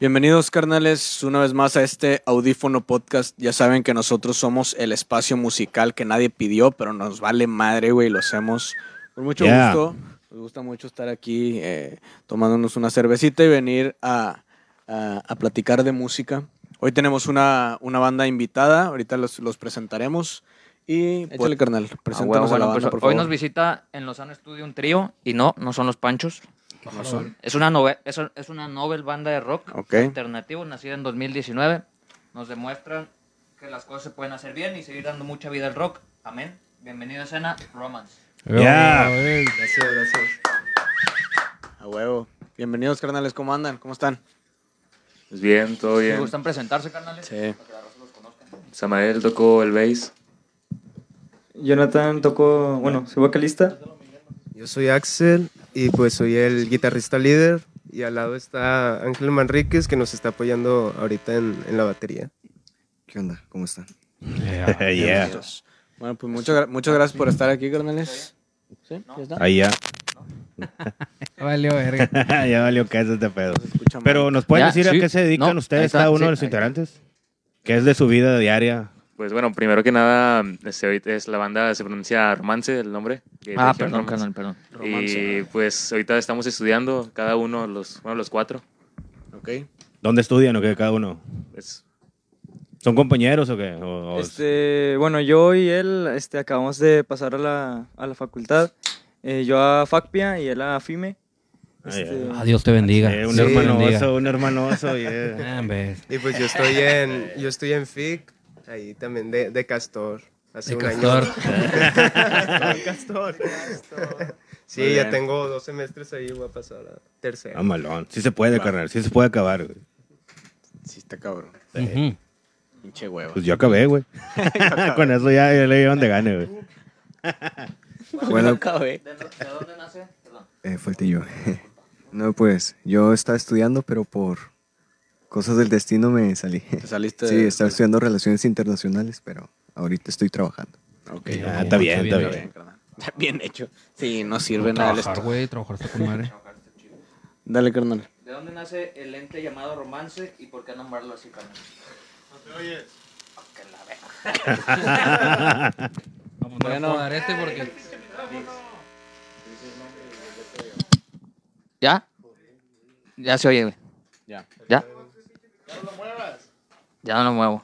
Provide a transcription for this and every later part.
Bienvenidos, carnales, una vez más a este audífono podcast. Ya saben que nosotros somos el espacio musical que nadie pidió, pero nos vale madre, güey, lo hacemos con mucho Yeah. gusto. Nos gusta mucho estar aquí eh, tomándonos una cervecita y venir a, a- a platicar de música. Hoy tenemos una, una banda invitada, ahorita los, los presentaremos. Y échale, carnal, Ah, preséntanos a la bueno, banda, pues, por hoy favor. nos visita en Lozano Studio un trío y no, no son los Panchos. No son. Es una, nove- es, es una novel banda de rock alternativo nacida en 2019. Nos demuestran que las cosas se pueden hacer bien y seguir dando mucha vida al rock. Amén. Bienvenido a escena Romance. Ya. Gracias, gracias. A huevo. Bienvenidos, carnales, ¿cómo andan? ¿Cómo están? Pues bien, todo ¿Me bien. gustan presentarse, carnales? Sí. Para que la raza los conozca. Samael tocó el bass. Jonathan tocó, bueno, soy vocalista. Yo soy Axel y pues soy el guitarrista líder y al lado está Ángel Manríquez que nos está apoyando ahorita en, en la batería. ¿Qué onda? ¿Cómo están? yeah. Bueno, pues muchas, gra- muchas gracias por estar aquí, carnales. ¿Sí? ¿Ya está? Ahí ya. Valió verga. ya valió que es este pedo. Pero ¿nos pueden Ya, decir sí. a qué se dedican No, ustedes, cada uno sí, de los integrantes? ¿Qué es de su vida diaria? Pues bueno, primero que nada, este, es la banda, se pronuncia Romance, el nombre. Ah, perdón, Romance. carnal, perdón. Y pues ahorita estamos estudiando, cada uno, los, bueno, los cuatro. Ok. ¿Dónde estudian o qué cada uno? Pues, ¿Son compañeros o qué? O- o- Este, bueno, yo y él este, acabamos de pasar a la, a la facultad. Eh, yo a FACPIA y él a FIME. Ah, Este. Ah, Dios te bendiga. Eh, un Sí. hermanoso, un hermanoso. yeah. Ah, ves. Y pues yo estoy en, yo estoy en FIC, ahí también de, de Castor. Hace De un Castor. año. Castor. Sí, Muy ya bien. tengo dos semestres ahí, voy a pasar a tercero. Ah, malón. Sí se puede, carnal. Sí se puede acabar, güey. Sí, está cabrón. Ujú. Pinche huevo. Pues yo acabé, güey. Con eso ya, ya le llevan de gane, güey. Bueno, acabé. ¿De, de dónde nace? Perdón. eh, falté yo. No, pues yo estaba estudiando, pero por cosas del destino me salí. Te saliste Sí, de- estaba estudiando relaciones internacionales, pero ahorita estoy trabajando. Ok. Ah, está bien, está Está bien. bien. Bien hecho. Sí, no sirve nada Trabajar, esto. güey, trabajar está con madre. Dale, carnal. ¿De dónde nace el ente llamado Romance y por qué nombrarlo así, carnal? Vamos a Bueno. dar este porque. ¿Ya? Ya se oye, güey. Ya. ¿Ya? Ya no lo muevo.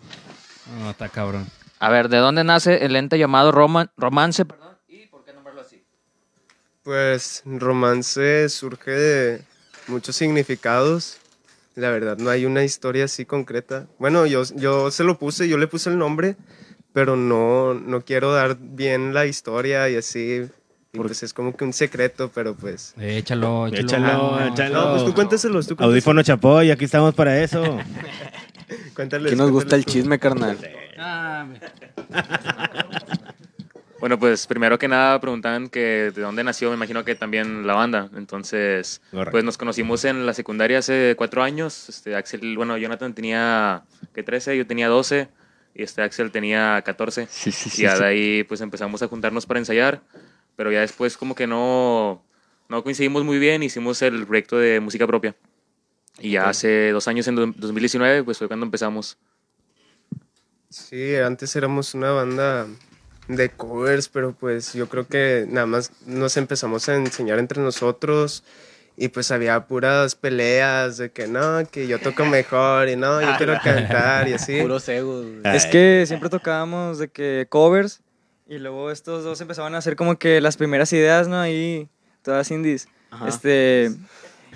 No, está cabrón. A ver, ¿de dónde nace el ente llamado Roman, Romance? Perdón, ¿y por qué nombrarlo así? Pues romance surge de muchos significados. La verdad, no hay una historia así concreta. Bueno, yo, yo se lo puse, yo le puse el nombre, pero no, no quiero dar bien la historia y así. Y pues es como que un secreto, pero pues... Échalo, échalo. Échalo, No, échalo. No, pues tú cuéntaselos, tú Audífono Chapoy, aquí estamos para eso. cuéntales. Aquí nos gusta el tú. chisme, carnal. Bueno, pues primero que nada preguntaban que de dónde nació, me imagino que también la banda. Entonces, Correcto. pues nos conocimos en la secundaria hace cuatro años. Este, Axel, bueno, Jonathan tenía, que 13, yo tenía 12. Y este Axel tenía 14. Sí, sí, y ya de ahí pues empezamos a juntarnos para ensayar, pero ya después como que no, no coincidimos muy bien, hicimos el proyecto de música propia. Y ya hace dos años, en do- 2019, pues fue cuando empezamos. Sí, antes éramos una banda de covers, pero pues yo creo que nada más nos empezamos a enseñar entre nosotros y pues había puras peleas de que no, que yo toco mejor y no, yo quiero cantar y así. Puros egos. güey. Es que siempre tocábamos de que covers y luego estos dos empezaban a hacer como que las primeras ideas, ¿no? Ahí, todas indies. Ajá. Este,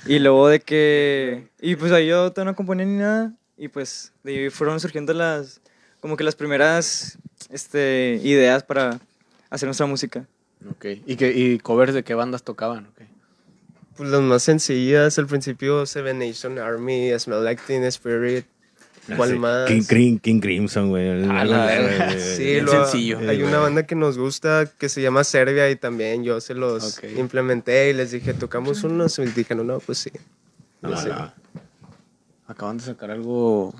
y luego de que, y pues ahí yo todavía no componía ni nada y pues de ahí fueron surgiendo las, como que las primeras, este, ideas para hacer nuestra música. Ok. ¿Y, qué, ¿Y covers de qué bandas tocaban? Ok. Pues las más sencillas, al principio Seven Nation Army, Smell Like Teen Spirit, ¿cuál Sí. más? King, King Crimson, güey. A la verga. güey, Sí, lo- sencillo. Hay Sí, una güey. banda que nos gusta que se llama Serbia y también yo se los implementé y les dije, tocamos unos y dijeron, no, pues sí. No, Sí. no. Acaban de sacar algo.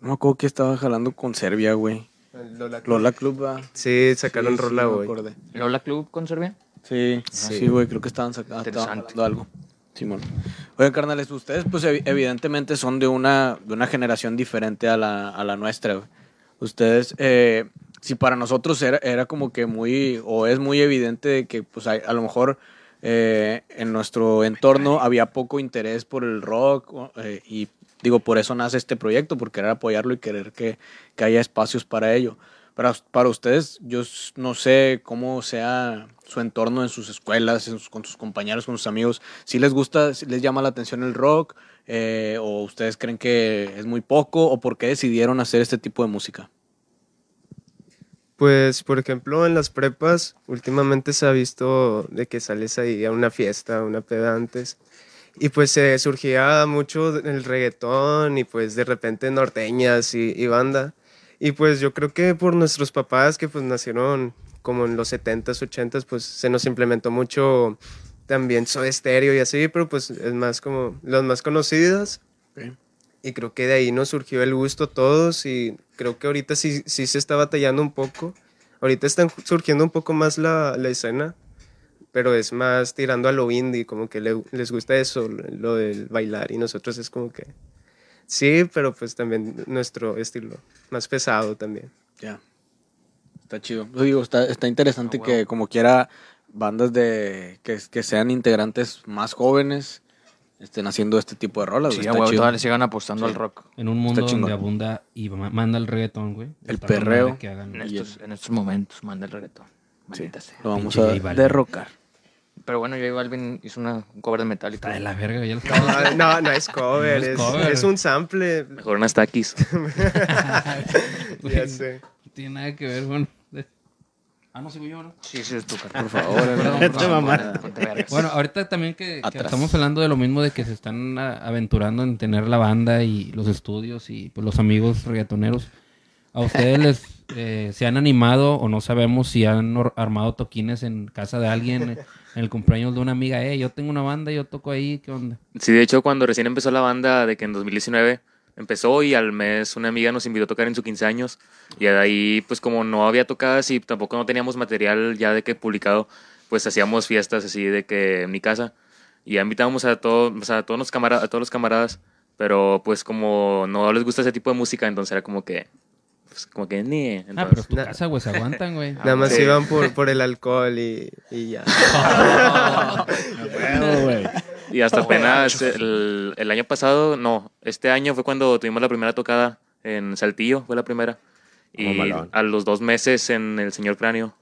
No me acuerdo que estaba jalando con Serbia, güey. Lola, Lola Club, va. Sí, sacaron Sí, sí, rola acordé. ¿Lola Club con Serbia? Sí, Sí. sí, güey, creo que estaban saca- estaban Interesante. jalando algo. Simón. Carnales, ustedes pues evi- evidentemente son de una, de una generación diferente a la, nuestra. Ustedes, eh, si para nosotros era, era como que muy, o es muy evidente que pues hay- a lo mejor eh, en nuestro entorno había poco interés por el rock eh, y digo, por eso nace este proyecto, por querer apoyarlo y querer que, que haya espacios para ello. Para, para ustedes, yo no sé cómo sea su entorno en sus escuelas, con sus compañeros, con sus amigos. Si les gusta, si les llama la atención el rock, eh, o ustedes creen que es muy poco, o por qué decidieron hacer este tipo de música. Pues, por ejemplo, en las prepas, últimamente se ha visto de que sales ahí a una fiesta, una peda antes, y pues se surgía mucho el reggaetón y pues de repente norteñas y banda. Y pues yo creo que por nuestros papás que pues nacieron como en los 70s, 80s, pues se nos implementó mucho también Soda Stereo y así, pero pues es más como los más conocidos. Y creo que de ahí nos surgió el gusto a todos y creo que ahorita sí, sí se está batallando un poco. Ahorita están surgiendo un poco más la, la escena, pero es más tirando a lo indie, como que le- les gusta eso, lo del bailar y nosotros es como que sí, pero pues también nuestro estilo, más pesado también. Ya. Está chido. Yo digo, está, está interesante que como quiera bandas de que, que sean integrantes más jóvenes estén haciendo este tipo de rolas. Sí, güey. todavía le sigan apostando Sí. al rock. En un mundo donde abunda y ma- manda el reggaetón, güey. El perreo. Que hagan, En estos, en estos momentos, manda el reggaetón. Maldita sea. Lo vamos Pinche a derrocar. Pero bueno, J Balvin hizo una un cover de metal y Está todo. de la verga, ya lo estaba Ah, No, no es cover, No es es, cover. es un sample. Mejor unas taquis. Ya sé. No tiene nada que ver, bueno. de- Ah, no, sigo yo, ¿no? Sí, sí, es tu carnal. Por favor, Perdón, vergas. Bueno, ahorita también que, estamos hablando de lo mismo de que se están a- aventurando en tener la banda y los estudios y pues, los amigos reggaetoneros. ¿A ustedes les eh, se han animado o no sabemos si han armado toquines en casa de alguien eh, en el cumpleaños de una amiga? Eh, yo tengo una banda, yo toco ahí, ¿qué onda? Sí, de hecho, cuando recién empezó la banda, de que en 2019 empezó y al mes una amiga nos invitó a tocar en su 15 años. Y de ahí, pues como no había tocadas y tampoco no teníamos material ya de que publicado, pues hacíamos fiestas así de que en mi casa. Y invitábamos a, todos a, todos los camaradas, a todos los camaradas, pero pues como no les gusta ese tipo de música, entonces era como que, pues como que ni. Ah, pero Entonces, tu na- casa, güey, se aguantan, güey. Nada más sí. iban por, por el alcohol y, y ya. Bueno, güey. Y hasta apenas el, el año pasado, no, este año fue cuando tuvimos la primera tocada en Saltillo, fue la primera. Y Mamalón. a los dos meses en el Señor Cráneo,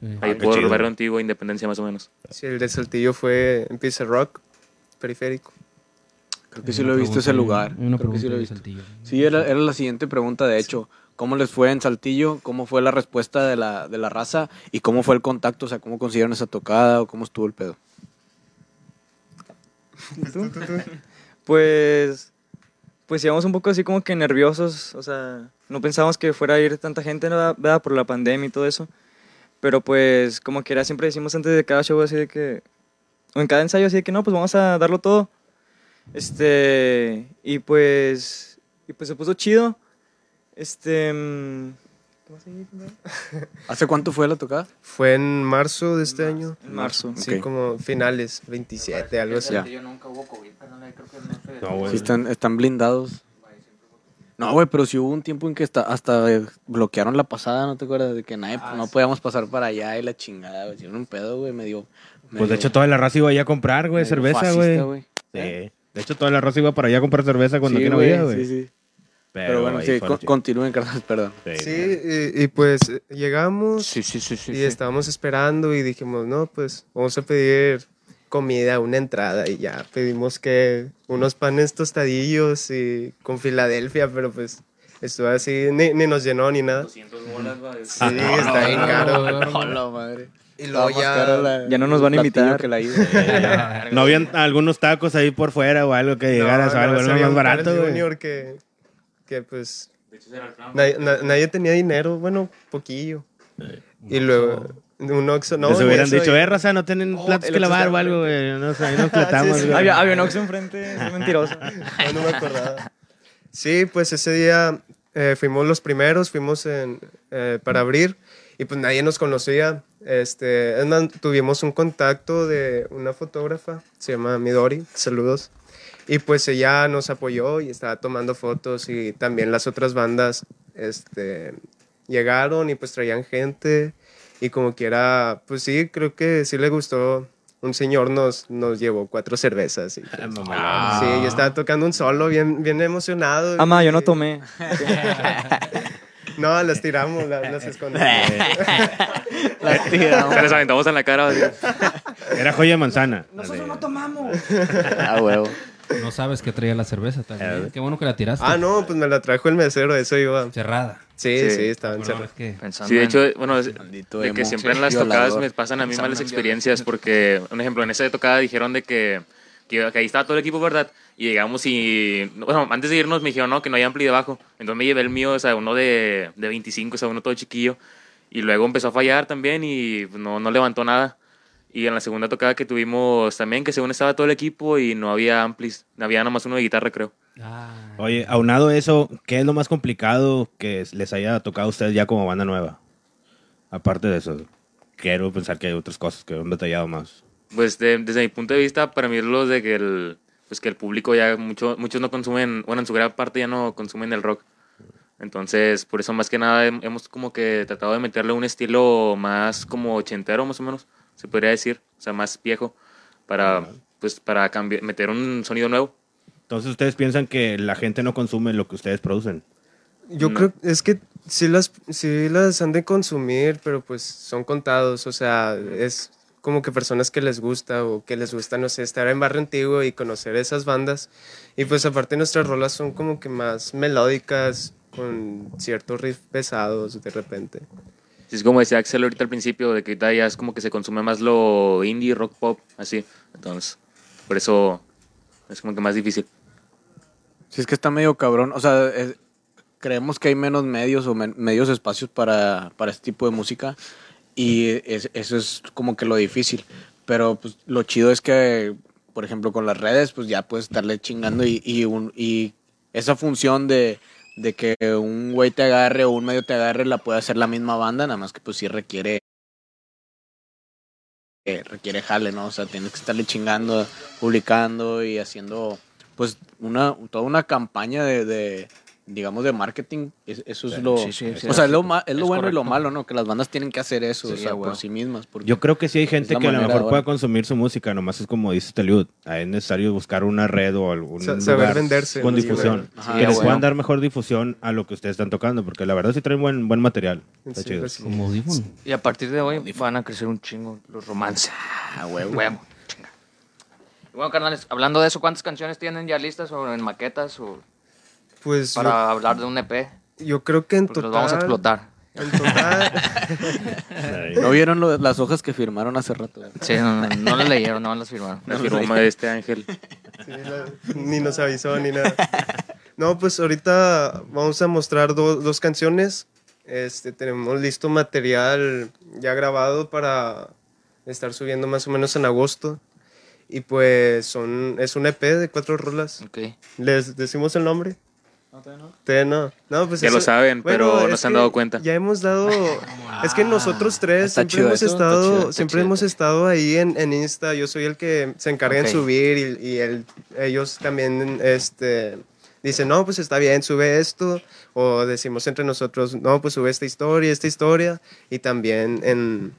Sí. ahí Ah, chido. Barrio Antiguo, Independencia más o menos. Sí, el de Saltillo fue en Pizza Rock, periférico. Creo que sí lo he visto ese lugar. Creo que sí lo he visto. Sí, era, era la siguiente pregunta, de hecho. ¿Cómo les fue en Saltillo? ¿Cómo fue la respuesta de la, de la raza? ¿Y cómo fue el contacto? O sea, ¿cómo consiguieron esa tocada o cómo estuvo el pedo? ¿Tú? Pues, pues íbamos un poco así como que nerviosos, o sea, no pensábamos que fuera a ir tanta gente, ¿verdad? ¿verdad? Por la pandemia y todo eso. Pero pues, como que era, siempre decimos antes de cada show así de que, o en cada ensayo así de que no, pues vamos a darlo todo. Este, y pues, y pues se puso chido. Este, mm. ¿Hace cuánto fue la tocada? Fue en marzo de este año. En marzo. Sí, como finales, 27, algo así. Ya. Yo nunca hubo COVID, carnal, creo que no. Sí, están, están blindados. No, güey, pero sí hubo un tiempo en que hasta, hasta eh, bloquearon la pasada, ¿no te acuerdas? De que nadie, no podíamos pasar para allá y la chingada, güey. Hicieron un pedo, güey, medio... Pues de hecho toda la raza iba allá a comprar, güey, cerveza, güey. Sí. De hecho toda la raza iba para allá a comprar cerveza cuando Sí, aquí no güey, había, güey. Sí, sí. Pero, bueno, sí, con- continúen, carnal, perdón. Sí, y, y pues eh, llegamos Sí, sí, sí, sí. y sí. estábamos esperando y dijimos, no, pues vamos a pedir comida, una entrada y ya pedimos que unos panes tostadillos y con Filadelfia, pero pues estuvo así, ni, ni nos llenó ni nada. 200 bolas, va. Sí, está bien caro. Hola, madre. Y luego ya, la- ya no nos van a invitar. que la. No habían algunos tacos ahí por fuera o algo que llegaras o algo, nomás algo más barato. Junior que, que pues nadie, na- nadie tenía dinero, bueno, poquillo. Y luego un Oxxo, no. Les hubieran dicho, eh, raza, no tienen Oh, platos que lavar o algo, güey. No sé, ahí nos platamos, sí. güey. Había, había un Oxxo enfrente, es mentiroso. No, no me acordaba. Sí, pues ese día eh, fuimos los primeros, fuimos en, eh, para abrir y pues nadie nos conocía. Este, es más, tuvimos un contacto de una fotógrafa, se llama Midori, saludos. Y pues ella nos apoyó y estaba tomando fotos y también las otras bandas este, llegaron y pues traían gente y como quiera, pues sí, creo que sí le gustó. Un señor nos, nos llevó cuatro cervezas. Y, pues, Sí, yo estaba tocando un solo bien, bien emocionado. Ama, yo no y- tomé. No, las tiramos, las, las escondimos. Las tiramos. Se les aventamos en la cara. Era joya de manzana. Nosotros no tomamos. Ah, huevo. No sabes qué traía la cerveza también. Qué bueno que la tiraste. ah, no, pues me la trajo el mesero, eso iba. Cerrada. Sí, Sí. sí, estaba Bueno, encerrado. es que Pensando Sí, de hecho, bueno, es- de que siempre en las tocadas me pasan a mí malas en experiencias porque, un ejemplo, en esa tocada dijeron de que, que, que ahí estaba todo el equipo, ¿verdad? Y llegamos y, bueno, antes de irnos me dijeron, no, que no hay ampli debajo. Entonces me llevé el mío, o sea, uno de, de 25, o sea, uno todo chiquillo. Y luego empezó a fallar también y pues, no, no levantó nada. Y en la segunda tocada que tuvimos también, que según estaba todo el equipo y no había amplis, había nomás uno de guitarra, creo. Ah, Oye, aunado a eso, ¿qué es lo más complicado que les haya tocado a ustedes ya como banda nueva? Aparte de eso, quiero pensar que hay otras cosas que han detallado más. Pues de- desde mi punto de vista, para mí es lo de que el, pues que el público ya, mucho, muchos no consumen, bueno, en su gran parte ya no consumen el rock. Entonces, por eso más que nada hem- hemos como que tratado de meterle un estilo más como ochentero, más o menos, se podría decir, o sea, más viejo, para, pues, para cambiar, meter un sonido nuevo. Entonces, ¿ustedes piensan que la gente no consume lo que ustedes producen? Yo No. creo, es que sí las, sí las han de consumir, pero pues son contados, o sea, es como que personas que les gusta o que les gusta, no sé, estar en barrio antiguo y conocer esas bandas. Y pues aparte nuestras rolas son como que más melódicas, con ciertos riffs pesados de repente. Es como decía Axel ahorita al principio, de que ya es como que se consume más lo indie, rock pop, así. Entonces, por eso es como que más difícil. Sí, es que está medio cabrón. O sea, es- creemos que hay menos medios o men- medios espacios para, para este tipo de música. Y es- eso es como que lo difícil. Pero pues lo chido es que, por ejemplo, con las redes, pues ya puedes estarle chingando y, y, un- y esa función de, de que un güey te agarre o un medio te agarre la puede hacer la misma banda, nada más que pues sí requiere eh, requiere jale, ¿no? O sea, tienes que estarle chingando, publicando y haciendo pues una toda una campaña de, de, digamos de marketing Es- eso es lo sí, sí, sí, o sea es lo, ma- es lo Es bueno y lo malo no que las bandas tienen que hacer eso o sea, por sí mismas porque Yo creo que sí hay gente que a lo mejor ahora. pueda consumir su música, nomás es como dice Teliud, es necesario buscar una red o algún Sa- saber lugar venderse, con difusión. Ajá, que les bueno. puedan dar mejor difusión a lo que ustedes están tocando, porque la verdad sí traen buen, buen material. Está Sí, chido. sí. como audífono. Y a partir de hoy van a crecer un chingo los romances. ah, huevo. Bueno, carnales, hablando de eso, ¿cuántas canciones tienen ya listas o en maquetas o Pues para hablar de un EP? yo, yo creo que en Porque total... los vamos a explotar. En total, no vieron lo- las hojas que firmaron hace rato Sí, no, no, no las leyeron, no las firmaron. La firma de este ángel. Sí, la- ni nos avisó ni nada. No, pues ahorita vamos a mostrar do- dos canciones. Este, tenemos listo material ya grabado para estar subiendo más o menos en agosto. Y pues son, es un EP de cuatro rolas. Ok. ¿Les decimos el nombre? Todavía no. No, pues Ya eso- lo saben, pero no se han dado cuenta. Ya hemos dado. es que nosotros tres siempre chido hemos estado, chido, está siempre chido. hemos estado ahí en, en Insta. Yo soy el que se encarga Ok. en subir y, y el- ellos también este, dicen, no, pues está bien, sube esto. O decimos entre nosotros, no, pues sube esta historia, esta historia. Y también en,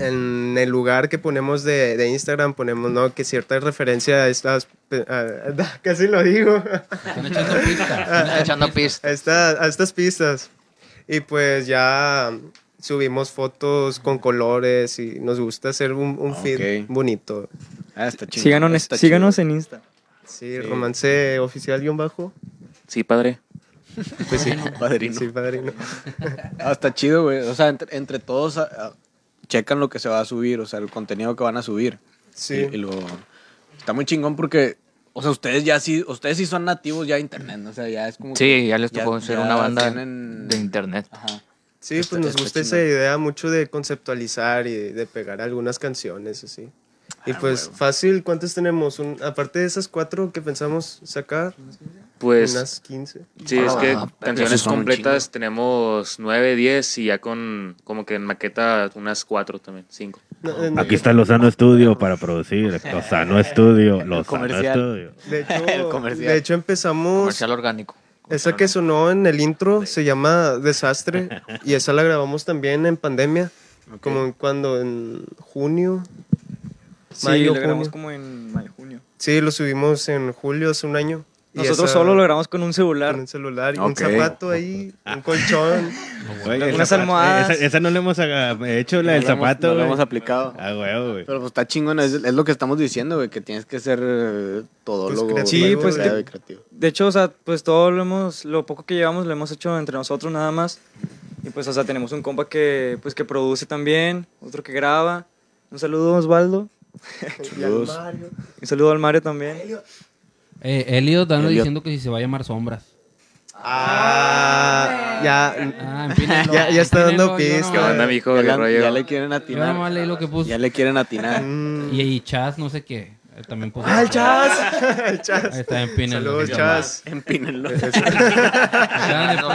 en el lugar que ponemos de, de Instagram ponemos, ¿no? Que cierta referencia a estas... a- casi lo digo. Están echando pista. Están echando a, pistas. esta- a estas pistas. Y pues ya subimos fotos con colores y nos gusta hacer un, un feed Ok. bonito. ah, está chido. Síganos, Está síganos chido. en Insta. Sí, romance oficial guion bajo. Sí, padre. Pues sí, padrino. Sí, padrino. Ah, está chido, güey. O sea, entre, entre todos ah, ah, checan lo que se va a subir, o sea, el contenido que van a subir. Sí. Y, y lo está muy chingón porque, o sea, ustedes ya sí, ustedes sí son nativos ya de internet, ¿no? o sea, ya es como Sí, que ya les tocó ser ya una banda tienen- de internet. Ajá. Sí, pues nos gusta esa idea mucho de conceptualizar y de pegar algunas canciones así. Y Ah, pues fácil, ¿cuántas tenemos? Un, aparte de esas cuatro que pensamos sacar, Pues unas 15. sí, es que Ah, pero canciones completas tenemos 9, 10 y ya con como que en maqueta unas 4 también, 5. No, Aquí está Lozano Estudio para producir. Lozano Estudio. Lozano comercial. Estudio. De hecho, de empezamos... Comercial orgánico. Esa que sonó en el intro se llama Desastre y esa la grabamos también en pandemia, como en cuando en junio. Sí, Mayo, lo grabamos junio. como en mayo, junio. Sí, lo subimos en julio hace un año. Nosotros esa- solo lo grabamos con un celular. con un celular y un zapato ahí, un colchón. Unas zapato- almohadas. Esa, esa no le hemos hecho, la del lo hemos- zapato, no lo güey. hemos aplicado. Ah, güey, güey. Pero pues está chingón, es, es lo que estamos diciendo, güey, que tienes que ser eh, todólogo. Pues, creativo, güey, pues, creativo que- y creativo. De hecho, o sea, pues todo lo hemos, lo poco que llevamos lo hemos hecho entre nosotros nada más. Y pues, o sea, tenemos un compa que, pues, que produce también, otro que graba. Un saludo a Osvaldo. Saludos. Un saludo al Mario también. Eh, Elliot anda Elliot. diciendo que si se va a llamar Sombras. Ah, ya. Ah, empínenlo, Ya- ya está dando empínenlo, yo pista. ¿Qué onda, mijo? Ya, ¿Qué le- rollo? ya le quieren Yo atinar. nomás leí lo que puso. Ya le quieren atinar. Y, y Chas, no sé qué. eh, También puso. Ah, el Chas. El Ahí Chas. está, empínenlo. Saludos, Chas. Empínenlo. Generando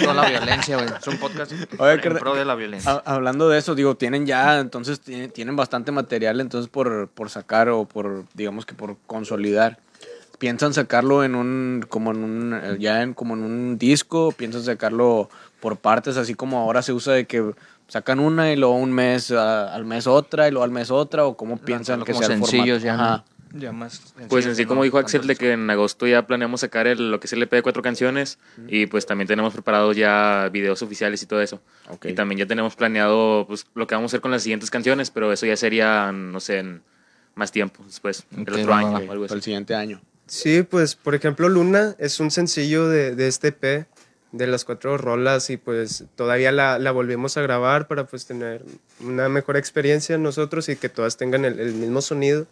toda la violencia, güey. Es un podcast Oye, en pro de la violencia. Ha- Hablando de eso, digo, tienen ya, entonces tienen, tienen bastante material, entonces por, por sacar o por, digamos que por consolidar. ¿Piensan sacarlo en un, como en un, ya en, como en un disco? ¿Piensan sacarlo por partes, así como ahora se usa de que sacan una y luego un mes, al mes otra y luego al mes otra? ¿O cómo piensan Lanzarlo que como sea el sencillos formato? ya, ¿no? Ajá. Ya más Pues en sí, no como dijo Axel, de que en agosto ya planeamos sacar el, lo que es el EP de cuatro canciones y pues también tenemos preparados ya videos oficiales y todo eso. Y también ya tenemos planeado pues, lo que vamos a hacer con las siguientes canciones, pero eso ya sería, no sé, en más tiempo después, el Ok, otro año o algo así. el siguiente año. Sí, pues por ejemplo Luna es un sencillo de, de este EP, de las cuatro rolas y pues todavía la, la volvimos a grabar para pues tener una mejor experiencia nosotros y que todas tengan el, el mismo sonido.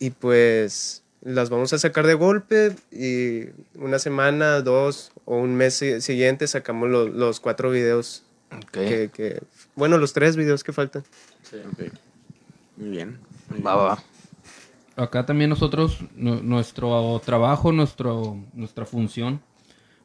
Y pues las vamos a sacar de golpe y una semana, dos o un mes si- siguiente sacamos lo- los cuatro videos. Ok. Que, que- bueno, los tres videos que faltan. Ok. Muy bien. muy Va, bien. va, va. Acá también nosotros, nu- nuestro trabajo, nuestro, nuestra función,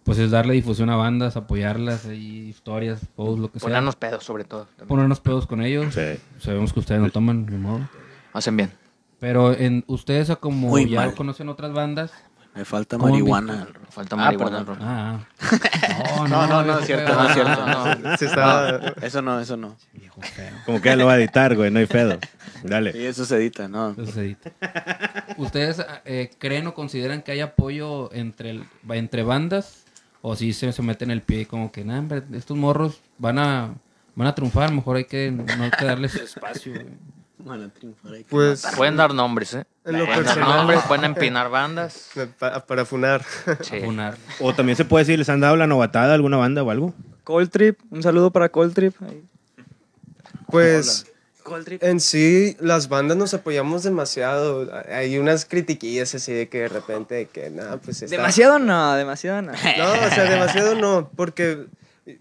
pues es darle difusión a bandas, apoyarlas, ahí, historias, posts, lo que sea. Ponernos pedos, sobre todo. también. Ponernos pedos con ellos. Sí. Sabemos que ustedes no toman, ni modo. Hacen bien. Pero en ustedes, como Muy ya mal. conocen otras bandas. Me falta ¿Cómo han marihuana. Falta Ah, marihuana. perdón. Ah, No, ah. no, no, viejo es cierto, no es cierto. No, no. Se está- Eso no, eso no. Como que ya lo va a editar, güey, no hay pedo. Dale. Sí, eso se edita, ¿no? Eso se edita. ¿Ustedes eh, creen o consideran que hay apoyo entre, el- entre bandas? ¿O si se, se meten el pie y como que, nah, hombre, estos morros van a, van a triunfar, mejor hay que, no hay que darles espacio? güey"? Van a triunfar ahí. Pues Pueden dar nombres, ¿eh? en lo Pueden dar personal, nombres, pueden empinar bandas. pa- para funar. Sí. Funar. O también se puede decir, ¿les han dado la novatada a alguna banda o algo? Cold Trip, un saludo para Cold Trip. Pues en sí las bandas nos apoyamos demasiado. Hay unas critiquillas así de que de repente de que nada, pues está- Demasiado no, demasiado no. No, o sea, demasiado no, porque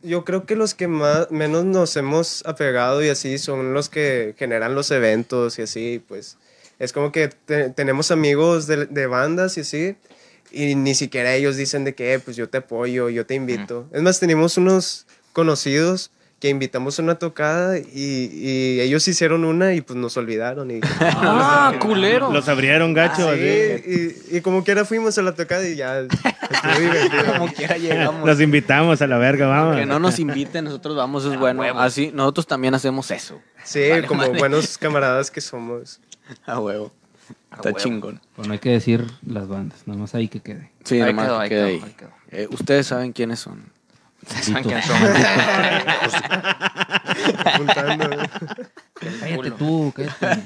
yo creo que los que más menos nos hemos apegado y así son los que generan los eventos y así, pues es como que te- tenemos amigos de, de bandas y así y ni siquiera ellos dicen de que "Eh, pues yo te apoyo, yo te invito. Es más, tenemos unos conocidos que invitamos a una tocada y, y ellos hicieron una y pues nos olvidaron y ¡Ah, culero! Los abrieron gacho, Sí, así. y, y como quiera fuimos a la tocada y ya. Como quiera llegamos. Los invitamos a la verga, vamos. Que no nos inviten, nosotros vamos, es bueno. Así, nosotros también hacemos eso. Sí, como buenos camaradas que somos. A huevo. Está huevo. chingón. Bueno, hay que decir las bandas, nada más ahí que quede. Sí, Ahí nomás quedó, que ahí quede quedó, ahí. ahí quedó. Eh, Ustedes saben quiénes son. ¿Saben quiénes son? Apuntando. Cállate tú, cállate.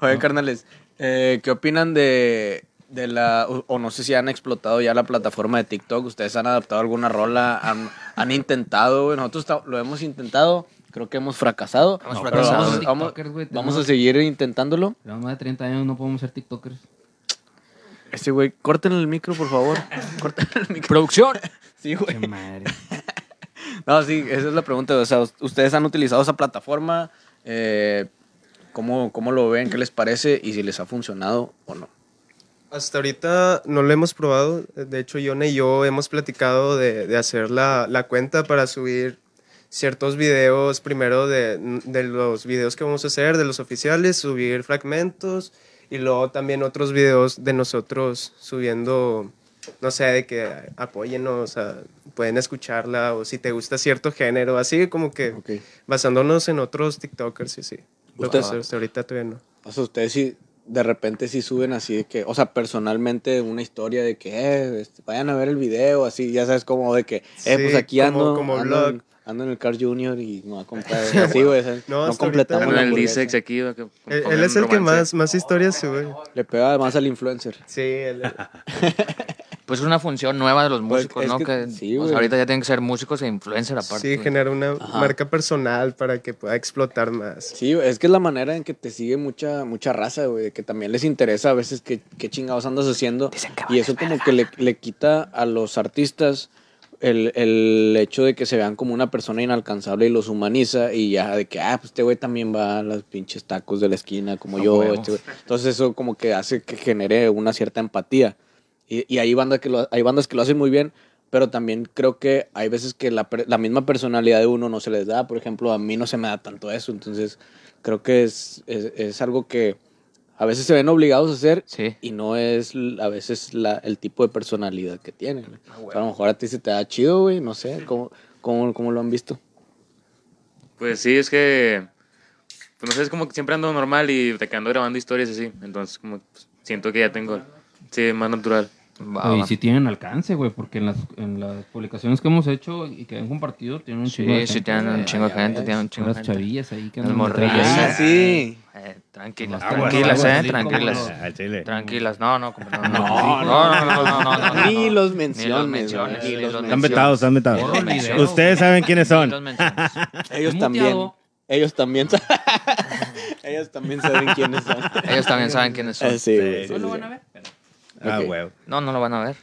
Oye, carnales, eh, ¿qué opinan de, de la, o, o no sé si han explotado ya la plataforma de TikTok? ¿Ustedes han adaptado alguna rola? ¿Han, han intentado? güey? Nosotros lo hemos intentado, creo que hemos fracasado. Hemos pero fracasado. Vamos, vamos- güey, vamos a seguir intentándolo. Tenemos más de 30 años, no podemos ser TikTokers. Este güey, córtenle el micro, por favor. Córtenle el micro. Producción. Sí, güey. Qué madre. No, sí, esa es la pregunta. O sea, ¿ustedes han utilizado esa plataforma? Eh, ¿cómo, ¿Cómo lo ven? ¿Qué les parece? Y si les ha funcionado o no. Hasta ahorita no lo hemos probado. De hecho, Yona y yo hemos platicado de, de hacer la, la cuenta para subir ciertos videos primero de, de los videos que vamos a hacer, de los oficiales, subir fragmentos y luego también otros videos de nosotros subiendo, no sé, de que apóyennos, a- pueden escucharla o si te gusta cierto género, así como que basándonos en otros TikTokers y sí. Lo que ahorita todavía no. O sea, ustedes sí, de repente sí suben así de que, o sea, personalmente una historia de que, eh, este, vayan a ver el video, así, ya sabes, como de que, eh, Sí, pues aquí como- ando, como ando, vlog. en, ando en el Car Junior y me voy a comprar, así, güey. No, no, completamos el. Disex aquí. que- Él, es el que más, más historias sube. Le pega además al influencer. Sí, él, Pues es una función nueva de los Pues, músicos, ¿no? que- Que, sí, pues, ahorita ya tienen que ser músicos e influencer aparte. sí güey. genera una Ajá. marca personal para que pueda explotar más. Sí, es que es la manera en que te sigue mucha mucha raza, güey, que también les interesa a veces qué, qué chingados andas haciendo. Y eso como que le, le quita a los artistas el, el hecho de que se vean como una persona inalcanzable y los humaniza y ya de que, ah, pues este güey también va a los pinches tacos de la esquina como yo. este güey. Entonces eso como que hace que genere una cierta empatía. Y, y hay, bandas que lo, hay bandas que lo hacen muy bien, pero también creo que hay veces que la, la misma personalidad de uno no se les da. Por ejemplo, a mí no se me da tanto eso. Entonces, creo que es, es, es algo que a veces se ven obligados a hacer Sí. y no es a veces la, el tipo de personalidad que tienen. Ah, O sea, a lo mejor a ti se te da chido, güey. No sé, ¿cómo, cómo, cómo lo han visto? Pues sí, es que. Pues no sé, es como que siempre ando normal y te quedando grabando historias así. Entonces, como pues, siento que ya tengo. Sí, más natural. Va, y va. si tienen alcance, güey, porque en las, en las publicaciones que hemos hecho y que han compartido tienen un Sí, chingo de sí gente, tienen un chingo de gente, tienen un chingo de Unas gente. chavillas ahí que andan de. Ah, sí. Eh, tranquilas, Ah, tranquilas, bueno, eh, sí, tranquilas. chile. Tranquilas, no, no, no, no, No, no, no, no, no, no, Ni los menciones, ni los Están vetados, están vetados. Ustedes saben quiénes son. Ellos también. Ellos también. ellos también saben quiénes son. Ellos también saben quiénes son. Eh, sí, sí, lo sí. van a ver, Ah, huevo. No, no lo van a ver.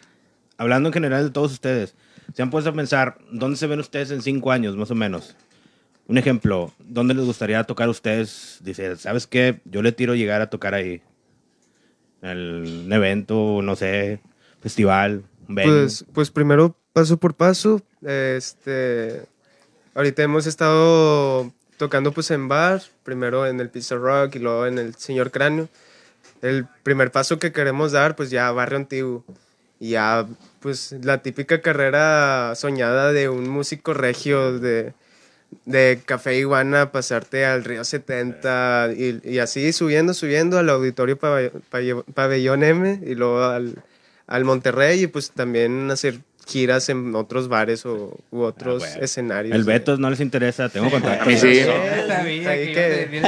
Hablando en general de todos ustedes, ¿se han puesto a pensar dónde se ven ustedes en cinco años, más o menos? Un ejemplo, ¿dónde les gustaría tocar a ustedes? Dice, ¿sabes qué? Yo le tiro llegar a tocar ahí. El, un evento, no sé, festival, un venue. Pues, pues primero, paso por paso. Este, ahorita hemos estado tocando pues en bar, primero en el Pizza Rock y luego en el Señor Cráneo. El primer paso que queremos dar, pues ya Barrio Antiguo. Y ya, pues la típica carrera soñada de un músico regio de, de Café Iguana, pasarte al Río 70 y, así subiendo, subiendo al Auditorio Pabell- Pabell- Pabellón M y luego al, al Monterrey y pues también hacer giras en otros bares o, u otros Ah, bueno. escenarios. El Beto no les interesa, tengo contacto. A mí sí. Ahí que,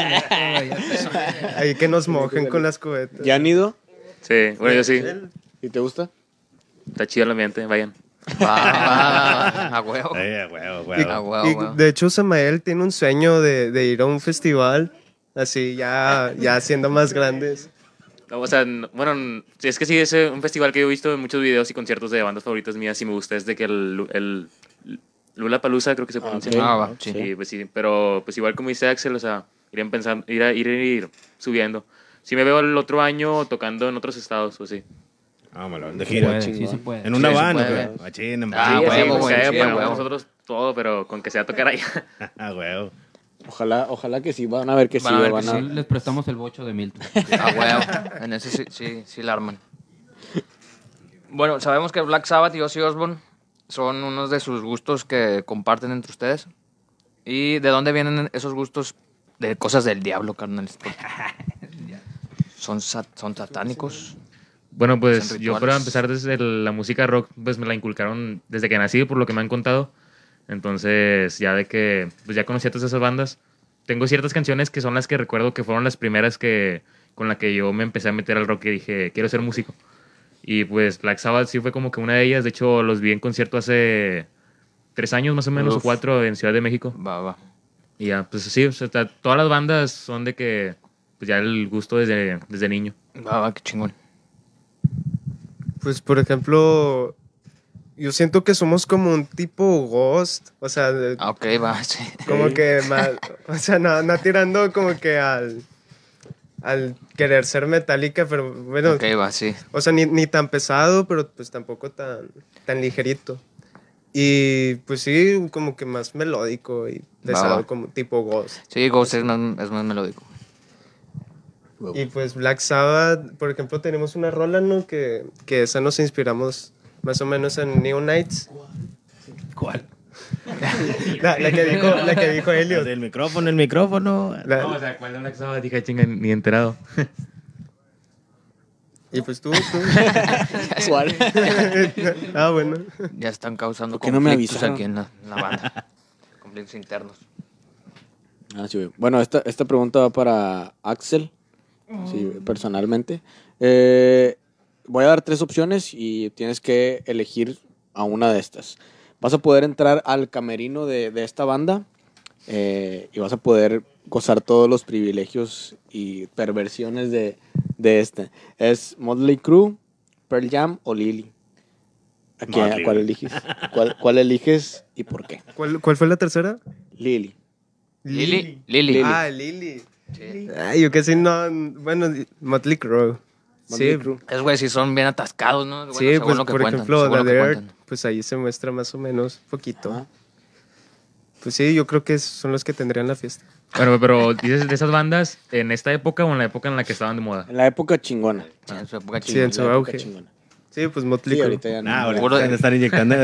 ahí que nos mojen con las cubetas. ¿Ya han ido? Sí, bueno, yo sí. ¿Y te gusta? Está chido el ambiente, vayan. Va, va, a huevo. Eh, huevo, Y, huevo. Ah, huevo, y huevo. de hecho, Samael tiene un sueño de, de ir a un festival, así ya, ya siendo más grandes. O sea, no- bueno, es que sí, es eh, un festival que he visto en muchos videos y conciertos de bandas favoritas mías y me gusta. Es de que el, el Lula Palusa, creo que se pronuncia. ok. Ah, va, sí. Sí, pues sí, pero pues igual como dice Axel, o sea, ir pensando, ir, a- ir, ir subiendo. Sí me veo el otro año tocando en otros estados, o sí. Vámonos, de Sí gira. sí se puede. En una Sí, van, Ah, sí, van. así, huevo, pues, sí, pagamos huevo. nosotros todo, pero con que sea tocar allá. Ah, huevo. Ojalá, ojalá que sí, van a ver que Van sí, a ver van que a... Sí, les prestamos el bocho de Milton. A huevo. En ese sí, sí, sí la arman. Bueno, sabemos que Black Sabbath y Ozzy Osbourne son unos de sus gustos que comparten entre ustedes. ¿Y de dónde vienen esos gustos de cosas del diablo, carnales? ¿Son, sat- son satánicos? Bueno, pues yo para empezar desde el- la música rock, pues me la inculcaron desde que nací, por lo que me han contado. Entonces, ya de que, pues ya conocí a todas esas bandas. Tengo ciertas canciones que son las que recuerdo que fueron las primeras que, con las que yo me empecé a meter al rock y dije, quiero ser músico. Y pues Black Sabbath sí fue como que una de ellas. De hecho, los vi en concierto hace tres años más o menos, o Uf. cuatro, en Ciudad de México. Va, va. Y ya, pues sí, o sea, ta- todas las bandas son de que, pues ya el gusto desde, desde niño. Va, va, qué chingón. Pues, por ejemplo, yo siento que somos como un tipo ghost, o sea, de- Ah, ok, va, sí. como que, ma- o sea, no, no tirando como que al, al querer ser metálica, pero bueno, Ok, va, sí. o sea, ni, ni tan pesado, pero pues tampoco tan, tan ligerito. Y pues sí, como que más melódico y Va, pesado, va. como tipo Ghost. Sí, Ghost es más, es más melódico. Y pues Black Sabbath, por ejemplo, tenemos una rola, ¿no? Que, que esa nos inspiramos más o menos en Neon Nights. ¿Cuál? La, la que dijo, la que dijo Elliot. El micrófono, el micrófono. La- No, o sea, ¿cuál de Black Sabbath? Dije, chinga, ni enterado. y pues tú, tú. Casual. ah, bueno. Ya están causando ¿Por qué no me conflictos avisaron? aquí en la, en la banda. conflictos internos. Ah, sí. Bueno, esta, esta pregunta va para Axel, sí, personalmente. Eh, voy a dar tres opciones y tienes que elegir a una de estas. Vas a poder entrar al camerino de, de esta banda eh, y vas a poder gozar todos los privilegios y perversiones de, de este. Es Motley Crue, Pearl Jam o Lily. ¿A, quién- Motley, a cuál eliges? ¿Cuál, ¿Cuál eliges y por qué? ¿Cuál, cuál fue la tercera? Lily. Lili. Lili. Ah, Lily. Sí. Ay, yo casi no. Bueno, Motley Crue. Sí. Es, güey, si son bien atascados, ¿no? Bueno, sí según pues lo que por cuentan, ejemplo, The Dirt, cuentan. pues ahí se muestra más o menos poquito. Ajá. Pues sí, yo creo que son los que tendrían la fiesta. Bueno, pero dices de esas bandas en esta época o en la época en la que estaban de moda. En la época chingona. Sí, en su época Sí, chingona. en su auge. Sí, pues Motley Sí, Crue. ahorita ya no. Nah, ahorita van a estar inyectando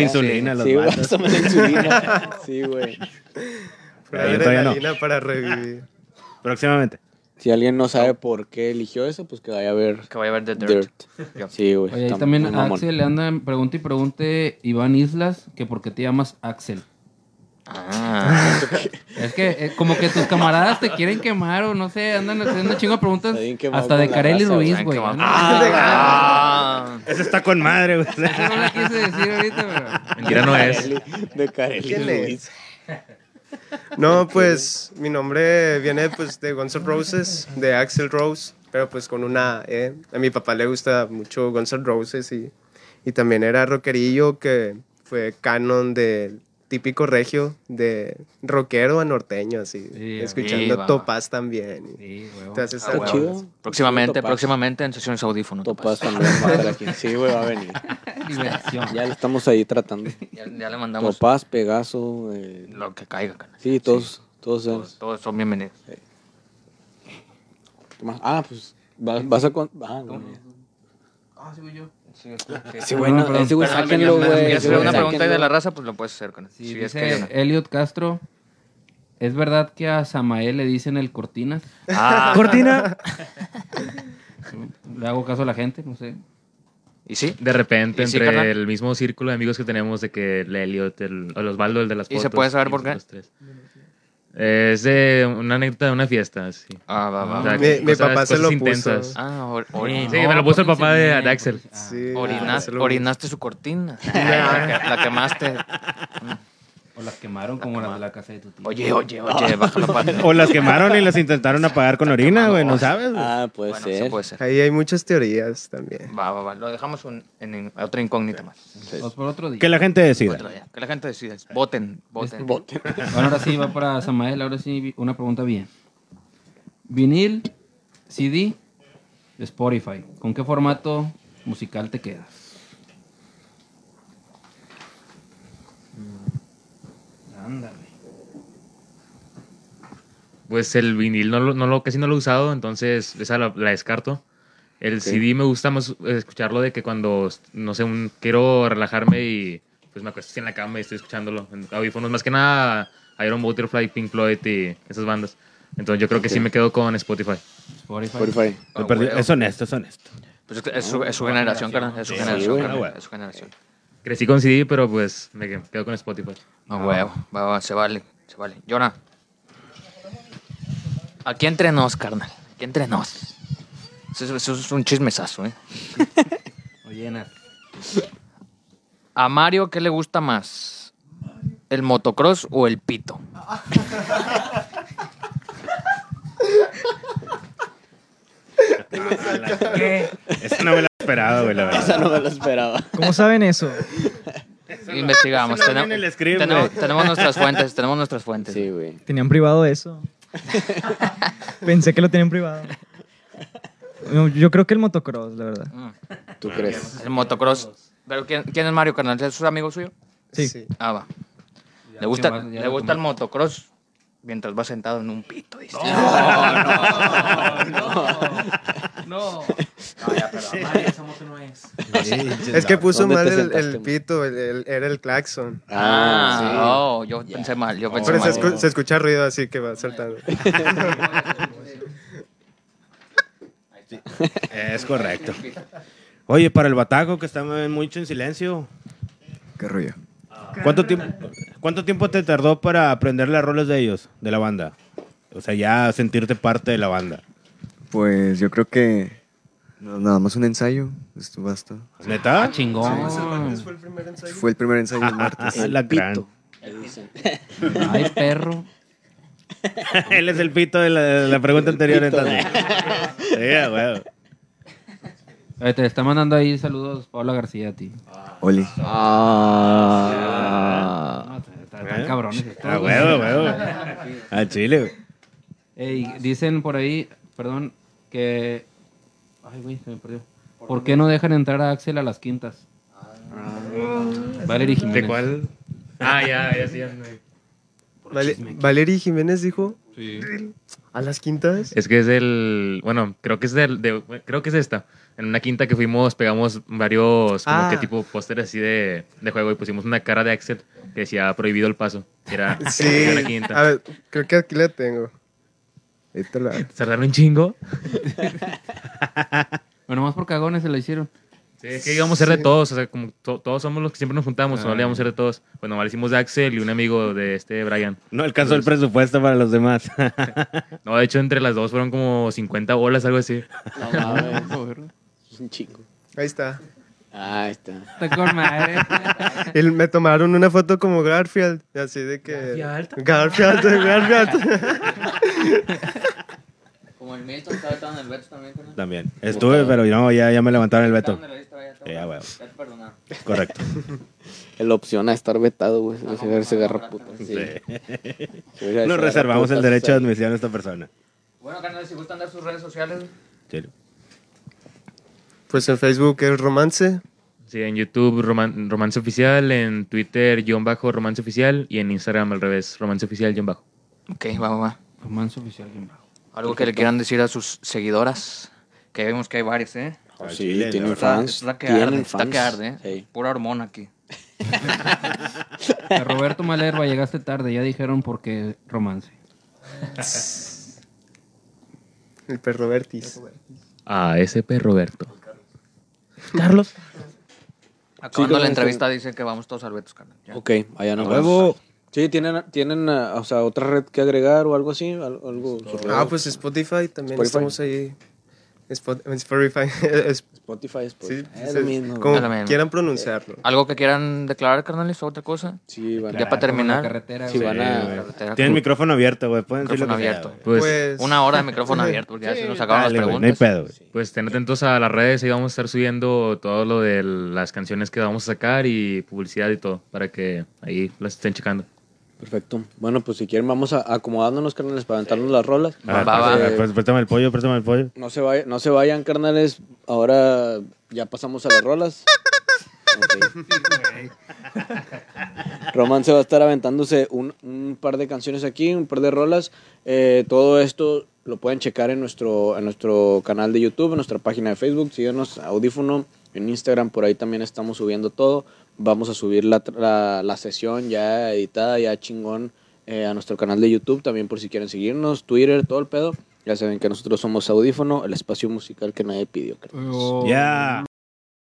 insulina a los Sí, insulina. Sí, güey. Ahí todavía no. para revivir. Próximamente. Si alguien no sabe por qué eligió eso, pues que vaya a ver Que vaya a ver The Dirt. Dirt. Sí, güey. Oye, ahí también a. Axel le anda pregunta y pregunte Iván Islas que por qué te llamas Axel. Ah, Es que eh, como que tus camaradas te quieren quemar o no sé, andan haciendo un chingo de preguntas hasta de Carelli Ruiz, güey. Andan- Ah, Eso está con madre, güey. Eso no la quise decir ahorita, pero... Mentira no es. De Carelli ¿Quién Ruiz. No, pues mi nombre viene pues de Guns N' Roses, de Axel Rose, pero pues con una E. A mi papá le gusta mucho Guns N' Roses y, y también era rockerillo que fue canon del típico regio de rockero a norteño, así, Sí, escuchando sí. Topaz también. Sí, todas ah, chido. Próximamente, Topaz. próximamente en sesiones audífonos. Topaz también va a aquí. Sí, güey, va a venir. Ya lo estamos ahí tratando. Ya, ya le mandamos Topaz, Pegaso. eh, lo que caiga. sí, todos. Todos. Todos, esos. todos son bienvenidos. ¿Qué más? Ah, pues. Vas, vas a. con- Ah, no. Ah, sí, güey, yo. Ese güey, no, Perdón, ese güey, Perdón, sáquenlo, ¿quieres- güey. ¿Quieres ese güey, una pregunta ahí de la raza? Pues lo puedes hacer con Sí, si es que hay dice una. Elliot Castro, ¿es verdad que a Samael le dicen el Cortinas? Ah, Cortina. Le hago caso a la gente, no sé. ¿Y sí? De repente, ¿Y sí, entre el mismo círculo de amigos que tenemos, de que el Elliot, el, el Osvaldo, el de las ¿Y fotos. se puede saber por los- qué? Es de una anécdota de una fiesta, sí. Ah, va, va. O sea, va. Mi- mi cosas- papá se cosas lo puso. intensas. Ah, or- Sí, ori- sí, me lo puso el papá de, de Axel. Sí, orinaste su cortina. la quemaste. O las quemaron como las de la casa de tu tío. Oye, oye, oye, bájalo para. O las quemaron y las intentaron apagar con orina, güey, no sabes. Ah, puede Bueno, ser. eso puede ser. Ahí hay muchas teorías también. Va, va, va. Lo dejamos un- en, en otra incógnita más. Dos por otro día. Que la gente decida. Otro día. Que la gente decida. Voten, voten. Bote. Bueno, ahora sí, va para Samael. Ahora sí, una pregunta bien. Vinil, CD, Spotify. ¿Con qué formato musical te quedas? Ándale. Pues el vinil no lo, no lo, casi no lo he usado, entonces esa la, la descarto. El CD me gusta más escucharlo de que cuando, no sé, un, quiero relajarme y pues me acuesto así en la cama y estoy escuchándolo. En audífonos, más que nada Iron Butterfly, Pink Floyd y esas bandas. Entonces yo creo que sí me quedo con Spotify. Spotify. Spotify. Huevo. Es honesto, es honesto. Pues es, su, es su generación, carnal. Es su Sí, generación, Crecí con CD, pero pues me quedo con Spotify. A huevo. Va, va, se vale. Se vale. Jonah. Aquí entre nos, carnal. Aquí entre nos. Eso, es- eso es un chismesazo, ¿eh? Oye, ¿A Mario qué le gusta más? ¿El motocross o el pito? Esa no me la esperaba, güey, la verdad. Esa no me lo esperaba. ¿Cómo saben eso? Investigamos. eso no script, tenemos, güey. tenemos nuestras fuentes. Tenemos nuestras fuentes. Sí, güey. ¿Tenían privado eso? Pensé que lo tenían privado. No, Yo creo que el motocross, la verdad. Mm. ¿Tú crees? El motocross. ¿Pero quién, quién es Mario, carnal? ¿Es su amigo suyo? Sí. Ah, va. ¿Le gusta, más, ¿le gusta el motocross? Mientras va sentado en un pito, dice. No. No, pero es. Es que puso ¿Dónde mal el, el pito, el- el- era el claxon. Ah, oh, yo pensé mal, yo pensé Pero se, mal. escu- se escucha ruido así que va saltando. Es correcto. Oye, para el bataco que está mucho en silencio, ¿Qué rollo? ¿cuánto tiempo, ¿cuánto tiempo te tardó para aprender las roles de ellos, de la banda? O sea, ya sentirte parte de la banda. Pues yo creo que no, nada más un ensayo. Esto basta. ¿Neta? Ah, chingón. fue el primer ensayo? Fue el primer ensayo el martes. Ah, la gran. Ay, perro. Él es el pito de la, de la pregunta anterior, entonces. Sí, a huevo. Eh, te está mandando ahí saludos Paula García a ti. Oli. Ah. Están están cabrones. estos, A güey. huevo, a huevo. Al chile. Ey, dicen por ahí, perdón, que... Ay, güey, se me perdió. ¿Por qué no dejan entrar a Axel a las quintas? Valerie Jiménez. ¿De cuál? Ah, ya, ya, sí, ya. Vale- Jiménez dijo. ¿A las quintas? Es que es el, bueno, creo que es del, de, creo que es esta. En una quinta que fuimos pegamos varios como Ah. que tipo pósteres así de, de juego y pusimos una cara de Axel que decía prohibido el paso. Era, Sí. era la quinta. A ver, creo que aquí la tengo. La- Tardaron un chingo. Bueno, más por cagones se la hicieron. Sí, es que íbamos a ser de todos, o sea, como to- todos somos los que siempre nos juntamos, no le íbamos a ser de todos. Bueno, mal hicimos de Axel y un amigo de este Brian. No alcanzó el presupuesto para los demás. No, de hecho entre las dos fueron como 50 bolas, algo así. No mames. Es un chingo. Ahí está. Ah, ahí está. Está con madre. Y me tomaron una foto como Garfield. Así de que. Garfield. Garfield, Garfield. Como el Milton estaba estaba en el Beto también, carnal. También. Estuve, pero no, ya, ya me levantaron el el Beto, ya güey. Ya te perdonaron. Correcto. La opción a estar vetado, güey. Ah, no, ese no, garra no, puta. no, Sí. Se Nos ese reservamos el derecho de admisión a esta persona. Bueno, carnal, si gustan dar sus redes sociales. Sí. Pues en Facebook es romance. Sí, en YouTube Roman- Romance Oficial, en Twitter guion bajo Romance Oficial y en Instagram al revés, Romance Oficial guion bajo. Ok, va, va, va. Romance oficial bien bajo. Algo que le quieran decir a sus seguidoras. Que vemos que hay varias, ¿eh? Oh, Al sí, chile, tienen la Está, fans. está que arde, fans. está que arde, ¿eh? Sí. Pura hormona aquí. A Roberto Malerva, llegaste tarde, ya dijeron por qué romance. El perro Vertis. A SP Roberto. Acabando carnal, la este- entrevista dice que vamos todos al Betos, carnal. Ok, allá nos vemos. Sí, tienen, tienen ah, o sea, otra red que agregar o algo así. al- Algo, Ah, pues Spotify también Spotify. estamos ahí. Spot- Spotify. Spotify, Spotify. sí, es sí, lo mismo. Como Es lo mismo. quieran pronunciarlo. ¿Algo que quieran declarar, carnales, o otra cosa? Sí, van Ya para terminar. Carretera, Sí, van a-. Carretera. Tienen micrófono abierto, güey. Pueden Micrófono abierto. Pues, Pues. Una hora de micrófono abierto, porque ya se nos acaban Dale, las güey, no hay preguntas. pedo, güey. pues estén atentos a las redes, ahí vamos a estar subiendo todo lo de las canciones que vamos a sacar y publicidad y todo, para que ahí las estén checando. Perfecto. Bueno, pues si quieren vamos a acomodándonos, carnales, para aventarnos las rolas. A ver, Va, va. pues, pues, préstame el pollo, préstame el pollo. No se, vaya- no se vayan, carnales. Ahora ya pasamos a las rolas. Ok. Romance va a estar aventándose un, un par de canciones aquí, un par de rolas. Eh, todo esto lo pueden checar en nuestro, en nuestro canal de YouTube, en nuestra página de Facebook. Síganos, Audífono. En Instagram, por ahí también estamos subiendo todo. Vamos a subir la, la, la sesión ya editada, ya chingón, eh, a nuestro canal de YouTube. También por si quieren seguirnos, Twitter, todo el pedo. Ya saben que nosotros somos Audífono, el espacio musical que nadie pidió. Oh. Ya.